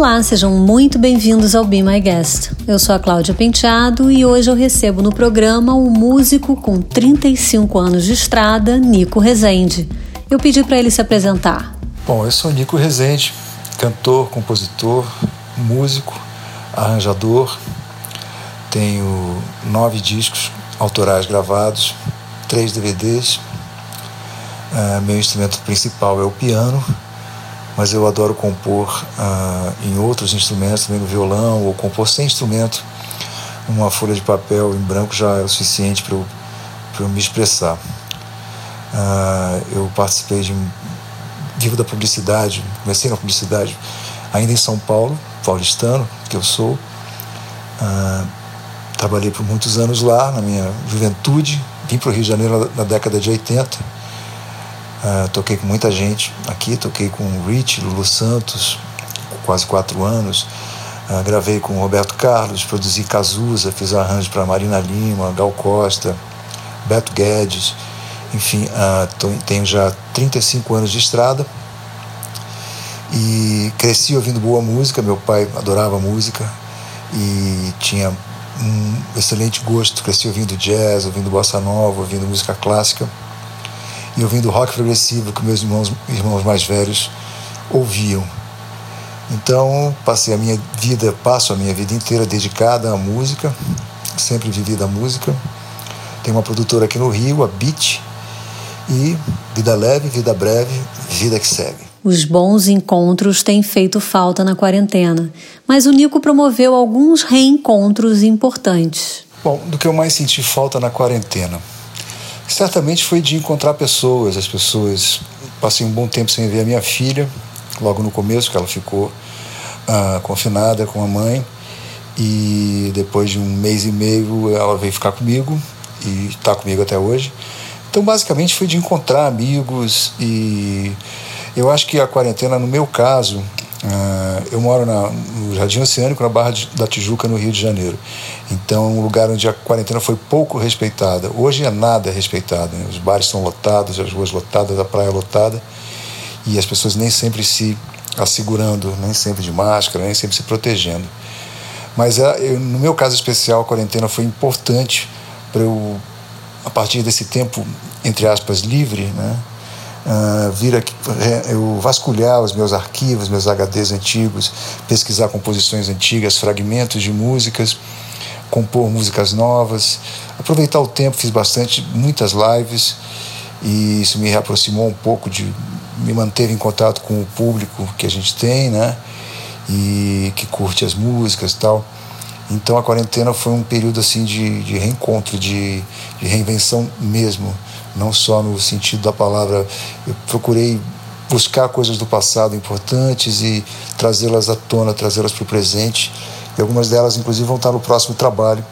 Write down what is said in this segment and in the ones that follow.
Olá, sejam muito bem-vindos ao Be My Guest. Eu sou a Cláudia Penteado e hoje eu recebo no programa um músico com 35 anos de estrada, Nico Rezende. Eu pedi para ele se apresentar. Bom, eu sou Nico Rezende, cantor, compositor, músico, arranjador. Tenho nove discos autorais gravados, três DVDs. Uh, meu instrumento principal é o piano mas eu adoro compor ah, em outros instrumentos, também no violão, ou compor sem instrumento. Uma folha de papel em branco já é o suficiente para eu, eu me expressar. Ah, eu participei de vivo da publicidade, comecei na publicidade ainda em São Paulo, paulistano, que eu sou. Ah, trabalhei por muitos anos lá, na minha juventude. Vim para o Rio de Janeiro na década de 80 Uh, toquei com muita gente aqui, toquei com o Rich, Lulu Santos, quase quatro anos. Uh, gravei com o Roberto Carlos, produzi Cazuza, fiz arranjo para Marina Lima, Gal Costa, Beto Guedes. Enfim, uh, tenho já 35 anos de estrada e cresci ouvindo boa música. Meu pai adorava música e tinha um excelente gosto. Cresci ouvindo jazz, ouvindo bossa nova, ouvindo música clássica e ouvindo rock progressivo que meus irmãos, irmãos mais velhos ouviam. Então, passei a minha vida, passo a minha vida inteira dedicada à música, sempre vivi da música. Tenho uma produtora aqui no Rio, a Beat, e vida leve, vida breve, vida que segue. Os bons encontros têm feito falta na quarentena, mas o Nico promoveu alguns reencontros importantes. Bom, do que eu mais senti falta na quarentena certamente foi de encontrar pessoas, as pessoas. Passei um bom tempo sem ver a minha filha, logo no começo, que ela ficou ah, confinada com a mãe, e depois de um mês e meio ela veio ficar comigo e está comigo até hoje. Então, basicamente, foi de encontrar amigos e eu acho que a quarentena, no meu caso, Uh, eu moro na, no Jardim Oceânico, na Barra de, da Tijuca, no Rio de Janeiro. Então, um lugar onde a quarentena foi pouco respeitada. Hoje é nada respeitado. Né? Os bares são lotados, as ruas lotadas, a praia lotada. E as pessoas nem sempre se assegurando, nem sempre de máscara, nem sempre se protegendo. Mas uh, eu, no meu caso especial, a quarentena foi importante para eu, a partir desse tempo, entre aspas, livre, né? Uh, vir aqui, eu vasculhar os meus arquivos, meus HDs antigos, pesquisar composições antigas, fragmentos de músicas, compor músicas novas, aproveitar o tempo, fiz bastante, muitas lives e isso me reaproximou um pouco de, me manteve em contato com o público que a gente tem, né? E que curte as músicas e tal. Então a quarentena foi um período assim de, de reencontro, de, de reinvenção mesmo não só no sentido da palavra. Eu procurei buscar coisas do passado importantes e trazê-las à tona, trazê-las para o presente. E algumas delas, inclusive, vão estar no próximo trabalho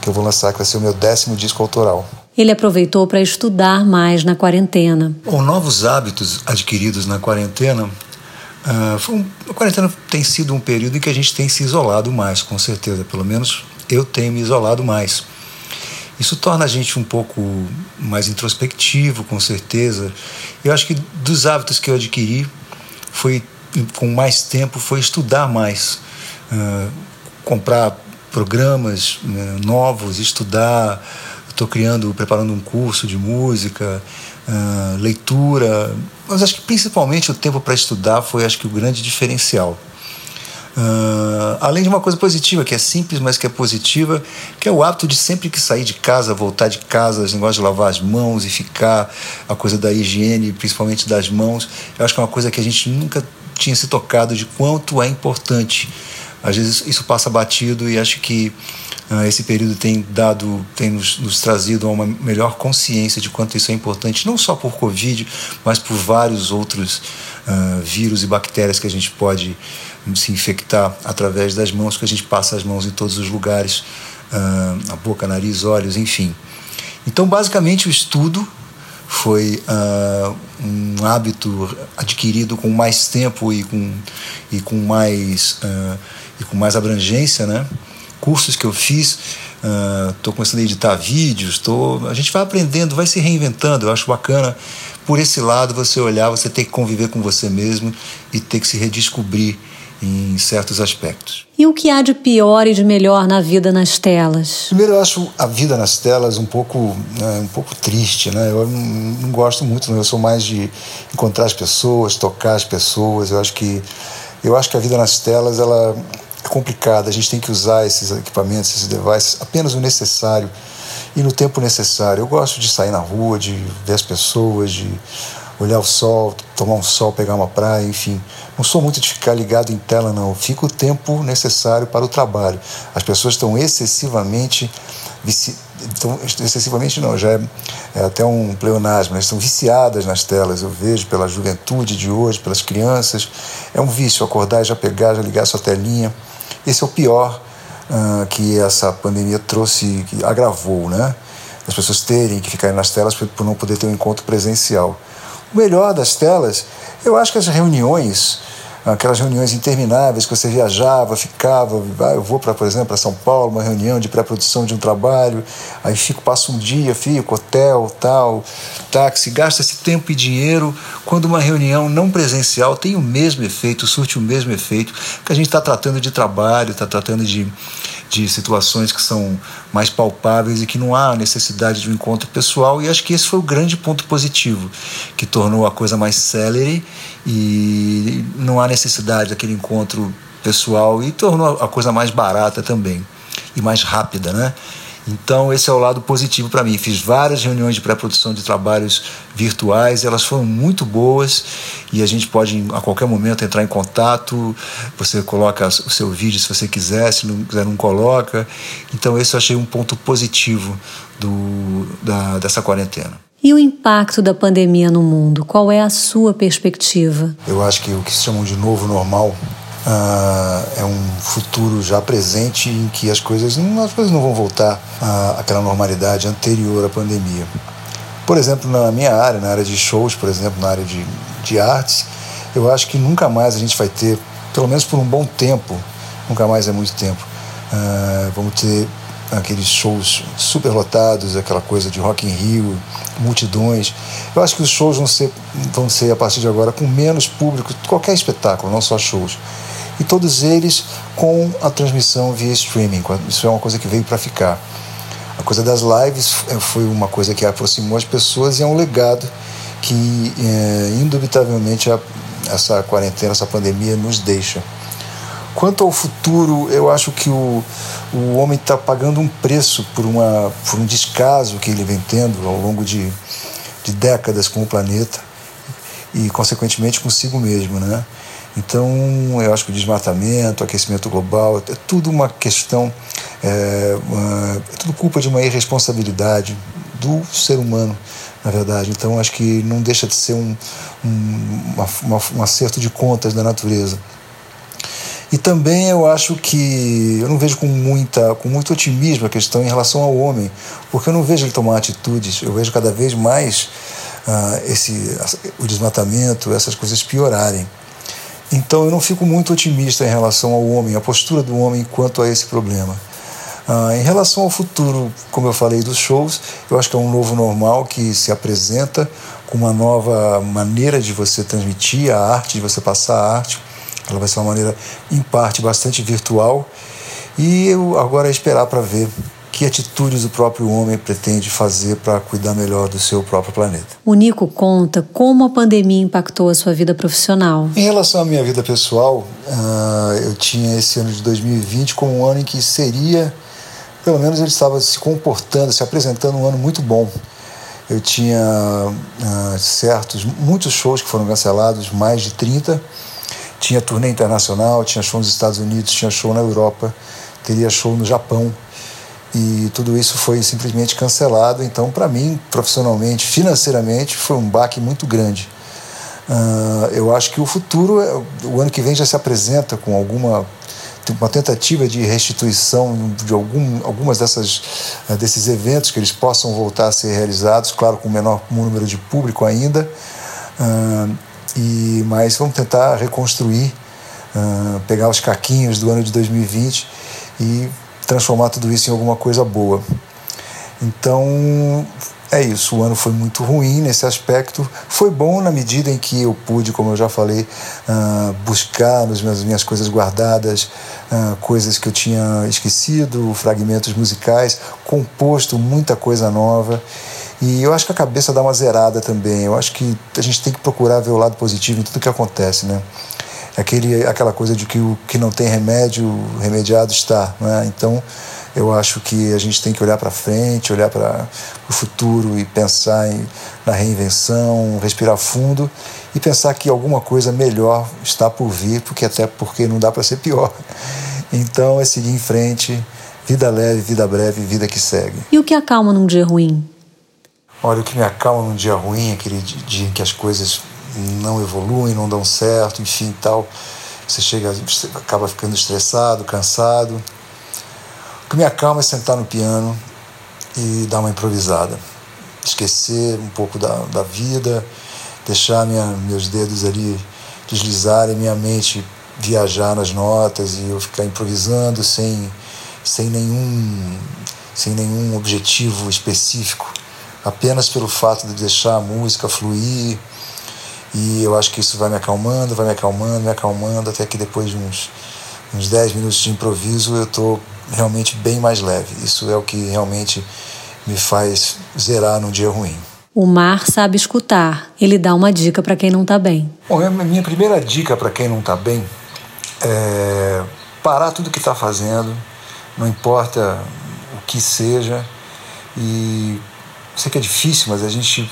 que eu vou lançar, que vai ser o meu décimo disco autoral. Ele aproveitou para estudar mais na quarentena. Com novos hábitos adquiridos na quarentena, uh, um, a quarentena tem sido um período em que a gente tem se isolado mais, com certeza. Pelo menos eu tenho me isolado mais. Isso torna a gente um pouco mais introspectivo, com certeza. Eu acho que dos hábitos que eu adquiri, foi com mais tempo, foi estudar mais, uh, comprar programas uh, novos, estudar. Estou criando, preparando um curso de música, uh, leitura. Mas acho que principalmente o tempo para estudar foi, acho que, o grande diferencial. Uh, além de uma coisa positiva, que é simples, mas que é positiva, que é o hábito de sempre que sair de casa, voltar de casa, os negócios de lavar as mãos e ficar, a coisa da higiene, principalmente das mãos. Eu acho que é uma coisa que a gente nunca tinha se tocado de quanto é importante. Às vezes isso passa batido e acho que uh, esse período tem dado, tem nos, nos trazido a uma melhor consciência de quanto isso é importante, não só por Covid, mas por vários outros uh, vírus e bactérias que a gente pode se infectar através das mãos, que a gente passa as mãos em todos os lugares, uh, a boca, nariz, olhos, enfim. Então, basicamente, o estudo foi uh, um hábito adquirido com mais tempo e com, e com, mais, e com mais abrangência, né? Cursos que eu fiz, estou uh, começando a editar vídeos, tô, a gente vai aprendendo, vai se reinventando. Eu acho bacana por esse lado você olhar, você ter que conviver com você mesmo e ter que se redescobrir em certos aspectos. E o que há de pior e de melhor na vida nas telas? Primeiro, eu acho a vida nas telas um pouco, né, um pouco triste, né? Eu não, não gosto muito, eu sou mais de encontrar as pessoas, tocar as pessoas. Eu acho que eu acho que a vida nas telas ela é complicada. A gente tem que usar esses equipamentos, esses devices apenas o necessário e no tempo necessário. Eu gosto de sair na rua, de ver as pessoas, de olhar o sol, tomar um sol, pegar uma praia, enfim. Não sou muito de ficar ligado em tela, não. Fico o tempo necessário para o trabalho. As pessoas estão excessivamente. Estão, excessivamente não, já é, é até um pleonasmo, né? estão viciadas nas telas, eu vejo pela juventude de hoje, pelas crianças, é um vício acordar já pegar, já ligar sua telinha, esse é o pior uh, que essa pandemia trouxe, que agravou, né? As pessoas terem que ficar nas telas por não poder ter um encontro presencial. O melhor das telas, eu acho que as reuniões, aquelas reuniões intermináveis que você viajava, ficava, ah, eu vou para, por exemplo, para São Paulo, uma reunião de pré-produção de um trabalho, aí fico, passo um dia, fico, hotel, tal, táxi, gasta esse tempo e dinheiro, quando uma reunião não presencial tem o mesmo efeito, surte o mesmo efeito, que a gente está tratando de trabalho, está tratando de de situações que são mais palpáveis e que não há necessidade de um encontro pessoal. E acho que esse foi o grande ponto positivo, que tornou a coisa mais célere e não há necessidade daquele encontro pessoal e tornou a coisa mais barata também e mais rápida, né? Então, esse é o lado positivo para mim. Fiz várias reuniões de pré-produção de trabalhos virtuais, elas foram muito boas e a gente pode a qualquer momento entrar em contato. Você coloca o seu vídeo se você quiser, se não quiser, não coloca. Então, esse eu achei um ponto positivo do, da, dessa quarentena. E o impacto da pandemia no mundo? Qual é a sua perspectiva? Eu acho que o que se chamam de novo normal Uh, é um futuro já presente em que as coisas não, as coisas não vão voltar àquela normalidade anterior à pandemia. Por exemplo, na minha área, na área de shows, por exemplo, na área de, de artes, eu acho que nunca mais a gente vai ter, pelo menos por um bom tempo, nunca mais é muito tempo, uh, vamos ter aqueles shows super lotados, aquela coisa de Rock in Rio, multidões. Eu acho que os shows vão ser, vão ser a partir de agora com menos público, qualquer espetáculo, não só shows e todos eles com a transmissão via streaming. Isso é uma coisa que veio para ficar. A coisa das lives é, foi uma coisa que aproximou as pessoas e é um legado que, é, indubitavelmente, a, essa quarentena, essa pandemia nos deixa. Quanto ao futuro, eu acho que o, o homem está pagando um preço por, uma, por um descaso que ele vem tendo ao longo de, de décadas com o planeta e, consequentemente, consigo mesmo, né? Então, eu acho que o desmatamento, o aquecimento global, é tudo uma questão, é, é tudo culpa de uma irresponsabilidade do ser humano, na verdade. Então, acho que não deixa de ser um, um, uma, um acerto de contas da natureza. E também eu acho que eu não vejo com, muita, com muito otimismo a questão em relação ao homem, porque eu não vejo ele tomar atitudes, eu vejo cada vez mais uh, esse, o desmatamento, essas coisas piorarem. Então eu não fico muito otimista em relação ao homem, a postura do homem quanto a esse problema. Ah, em relação ao futuro, como eu falei dos shows, eu acho que é um novo normal que se apresenta com uma nova maneira de você transmitir a arte, de você passar a arte. Ela vai ser uma maneira, em parte, bastante virtual. E eu agora é esperar para ver que atitudes o próprio homem pretende fazer para cuidar melhor do seu próprio planeta. O Nico conta como a pandemia impactou a sua vida profissional. Em relação à minha vida pessoal, uh, eu tinha esse ano de 2020 como um ano em que seria, pelo menos ele estava se comportando, se apresentando um ano muito bom. Eu tinha uh, certos, muitos shows que foram cancelados, mais de 30. Tinha turnê internacional, tinha show nos Estados Unidos, tinha show na Europa, teria show no Japão e tudo isso foi simplesmente cancelado. Então, para mim, profissionalmente, financeiramente, foi um baque muito grande. Uh, eu acho que o futuro, é, o ano que vem já se apresenta com alguma uma tentativa de restituição de algum, algumas dessas uh, desses eventos que eles possam voltar a ser realizados, claro, com menor número de público ainda. Uh, e mas vamos tentar reconstruir, pegar os caquinhos do ano de 2020 e transformar tudo isso em alguma coisa boa. Então, é isso, o ano foi muito ruim nesse aspecto. Foi bom na medida em que eu pude, como eu já falei, uh, buscar nas minhas, minhas coisas guardadas, uh, coisas que eu tinha esquecido, fragmentos musicais, composto muita coisa nova. E eu acho que a cabeça dá uma zerada também. Eu acho que a gente tem que procurar ver o lado positivo em tudo que acontece, né? Aquele, aquela coisa de que o que não tem remédio, remediado está, né? Então, eu acho que a gente tem que olhar para frente, olhar para o futuro e pensar em, na reinvenção, respirar fundo e pensar que alguma coisa melhor está por vir, porque até porque não dá para ser pior. Então é seguir em frente, vida leve, vida breve, vida que segue. E o que acalma num dia ruim? Olha, o que me acalma num dia ruim, aquele dia em que as coisas não evoluem, não dão certo, enfim, tal. Você chega, você acaba ficando estressado, cansado. O que me acalma é sentar no piano e dar uma improvisada. Esquecer um pouco da, da vida, deixar minha, meus dedos ali deslizarem, minha mente viajar nas notas e eu ficar improvisando sem, sem, nenhum, sem nenhum objetivo específico, apenas pelo fato de deixar a música fluir. E eu acho que isso vai me acalmando, vai me acalmando, me acalmando, até que depois de uns, uns 10 minutos de improviso eu estou realmente bem mais leve. Isso é o que realmente me faz zerar num dia ruim. O mar sabe escutar. Ele dá uma dica para quem não está bem. Bom, a minha primeira dica para quem não está bem é parar tudo que está fazendo, não importa o que seja. E sei que é difícil, mas a gente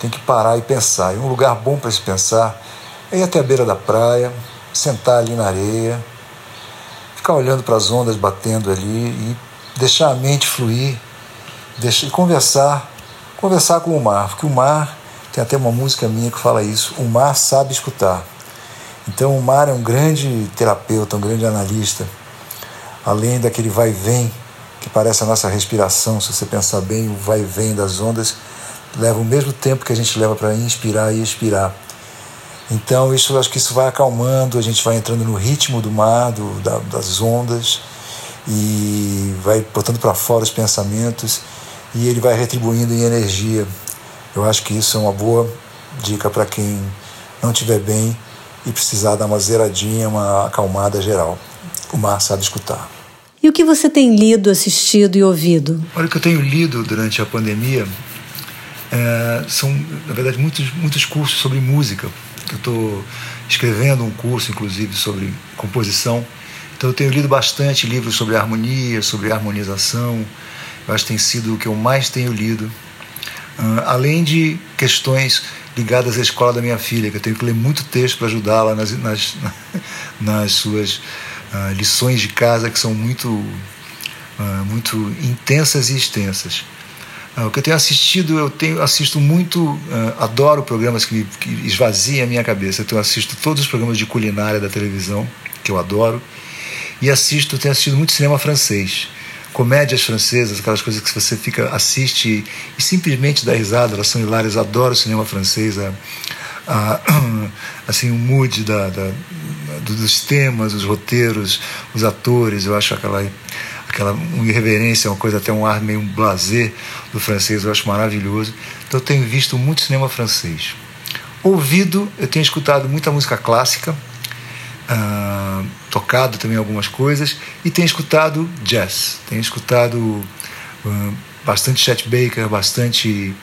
tem que parar e pensar. E um lugar bom para se pensar é ir até a beira da praia, sentar ali na areia, ficar olhando para as ondas batendo ali e deixar a mente fluir, deixar, e conversar, conversar com o mar, porque o mar, tem até uma música minha que fala isso, o mar sabe escutar. Então o mar é um grande terapeuta, um grande analista, além daquele vai e vem que parece a nossa respiração, se você pensar bem, o vai e vem das ondas leva o mesmo tempo que a gente leva para inspirar e expirar. Então isso acho que isso vai acalmando, a gente vai entrando no ritmo do mar, do, da, das ondas e vai botando para fora os pensamentos e ele vai retribuindo em energia. Eu acho que isso é uma boa dica para quem não estiver bem e precisar dar uma zeradinha, uma acalmada geral. O mar sabe escutar. E o que você tem lido, assistido e ouvido? Olha, o que eu tenho lido durante a pandemia é, são, na verdade, muitos, muitos cursos sobre música eu estou escrevendo um curso, inclusive, sobre composição. Então eu tenho lido bastante livros sobre harmonia, sobre harmonização. Eu acho que tem sido o que eu mais tenho lido. Uh, além de questões ligadas à escola da minha filha, que eu tenho que ler muito texto para ajudá-la nas, nas, nas, suas uh, lições de casa, que são muito, uh, muito intensas e extensas. Uh, o que eu tenho assistido, eu tenho assisto muito, uh, adoro programas que, que esvaziam a minha cabeça. Então, eu assisto todos os programas de culinária da televisão, que eu adoro, e assisto, tenho assistido muito cinema francês. Comédias francesas, aquelas coisas que você fica, assiste e, e simplesmente dá risada, elas são hilárias. Adoro cinema francês, a, a, assim, o mood da, da, dos temas, os roteiros, os atores, eu acho aquela aquela irreverência, uma coisa até um ar meio blazer do francês, eu acho maravilhoso. Então eu tenho visto muito cinema francês. Ouvido, eu tenho escutado muita música clássica, uh, tocado também algumas coisas, e tenho escutado jazz. Tenho escutado uh, bastante Chet Baker, bastante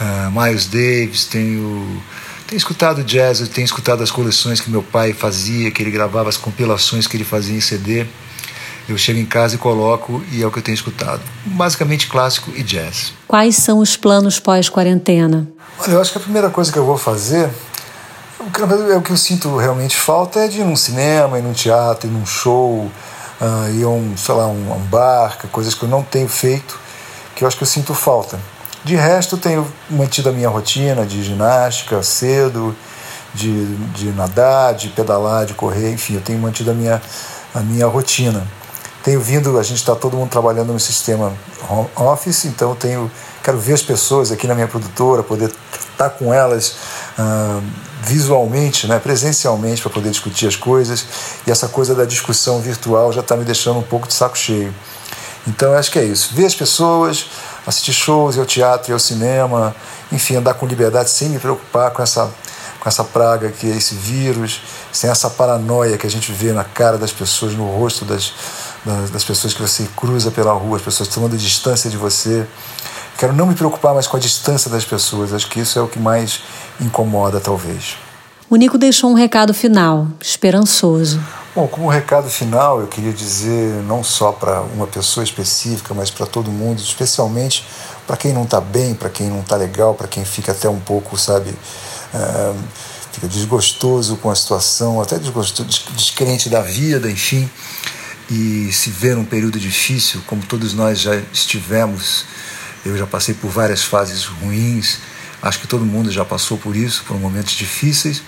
uh, Miles Davis, tenho tenho escutado jazz, tenho escutado as coleções que meu pai fazia, que ele gravava, as compilações que ele fazia em CD. Eu chego em casa e coloco e é o que eu tenho escutado. Basicamente clássico e jazz. Quais são os planos pós-quarentena? Olha, eu acho que a primeira coisa que eu vou fazer, o que, é o que eu sinto realmente falta é de ir num cinema, ir num teatro, ir num show, uh, ir a um, sei lá, um, um bar, coisas que eu não tenho feito, que eu acho que eu sinto falta. De resto, eu tenho mantido a minha rotina de ginástica cedo, de, de nadar, de pedalar, de correr, enfim, eu tenho mantido a minha, a minha rotina tenho vindo, a gente está todo mundo trabalhando no sistema home office, então tenho, quero ver as pessoas aqui na minha produtora, poder estar tá com elas uh, visualmente, né, presencialmente, para poder discutir as coisas. E essa coisa da discussão virtual já está me deixando um pouco de saco cheio. Então eu acho que é isso. Ver as pessoas, assistir shows, ir ao teatro, ir ao cinema, enfim, andar com liberdade sem me preocupar com essa, com essa praga que é esse vírus, sem essa paranoia que a gente vê na cara das pessoas, no rosto das, das, pessoas que você cruza pela rua, as pessoas tomando distância de você. Quero não me preocupar mais com a distância das pessoas, acho que isso é o que mais incomoda, talvez. O Nico deixou um recado final, esperançoso. Bom, como recado final, eu queria dizer não só para uma pessoa específica, mas para todo mundo, especialmente para quem não está bem, para quem não está legal, para quem fica até um pouco, sabe, uh, fica desgostoso com a situação, até desgostoso, descrente da vida, enfim, e se vê num período difícil, como todos nós já estivemos. Eu já passei por várias fases ruins, acho que todo mundo já passou por isso, por momentos difíceis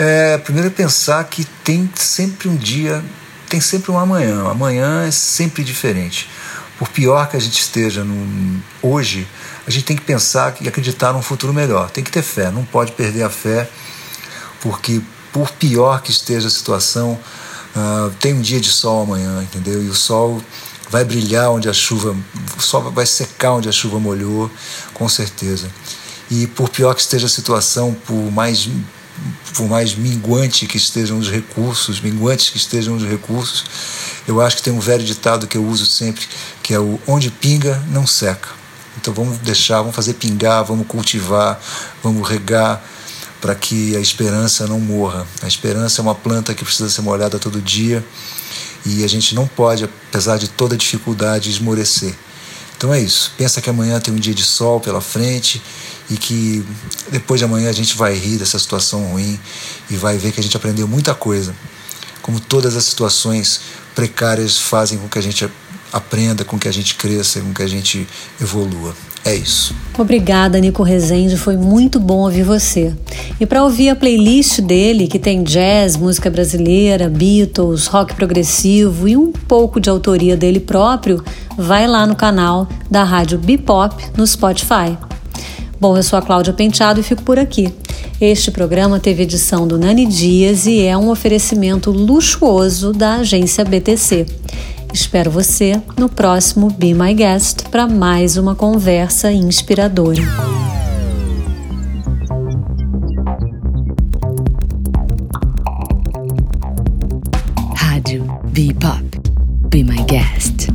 é, primeiro é pensar que tem sempre um dia, tem sempre um amanhã. Amanhã é sempre diferente. Por pior que a gente esteja no, hoje, a gente tem que pensar e acreditar num futuro melhor. Tem que ter fé, não pode perder a fé, porque por pior que esteja a situação, uh, tem um dia de sol amanhã, entendeu? E o sol vai brilhar onde a chuva, o sol vai secar onde a chuva molhou, com certeza. E por pior que esteja a situação, por mais por mais minguante que estejam os recursos, minguantes que estejam os recursos, eu acho que tem um velho ditado que eu uso sempre, que é o onde pinga não seca. Então vamos deixar, vamos fazer pingar, vamos cultivar, vamos regar para que a esperança não morra. A esperança é uma planta que precisa ser molhada todo dia e a gente não pode, apesar de toda dificuldade, esmorecer. Então é isso. Pensa que amanhã tem um dia de sol pela frente e que depois de amanhã a gente vai rir dessa situação ruim e vai ver que a gente aprendeu muita coisa. Como todas as situações precárias fazem com que a gente aprenda, com que a gente cresça, com que a gente evolua. É isso. Obrigada, Nico Rezende. Foi muito bom ouvir você. E para ouvir a playlist dele, que tem jazz, música brasileira, Beatles, rock progressivo e um pouco de autoria dele próprio, vai lá no canal da Rádio Bipop no Spotify. Bom, eu sou a Cláudia Penteado e fico por aqui. Este programa teve edição do Nani Dias e é um oferecimento luxuoso da agência BTC. Espero você no próximo Be My Guest para mais uma conversa inspiradora. Be Pop. Be My Guest.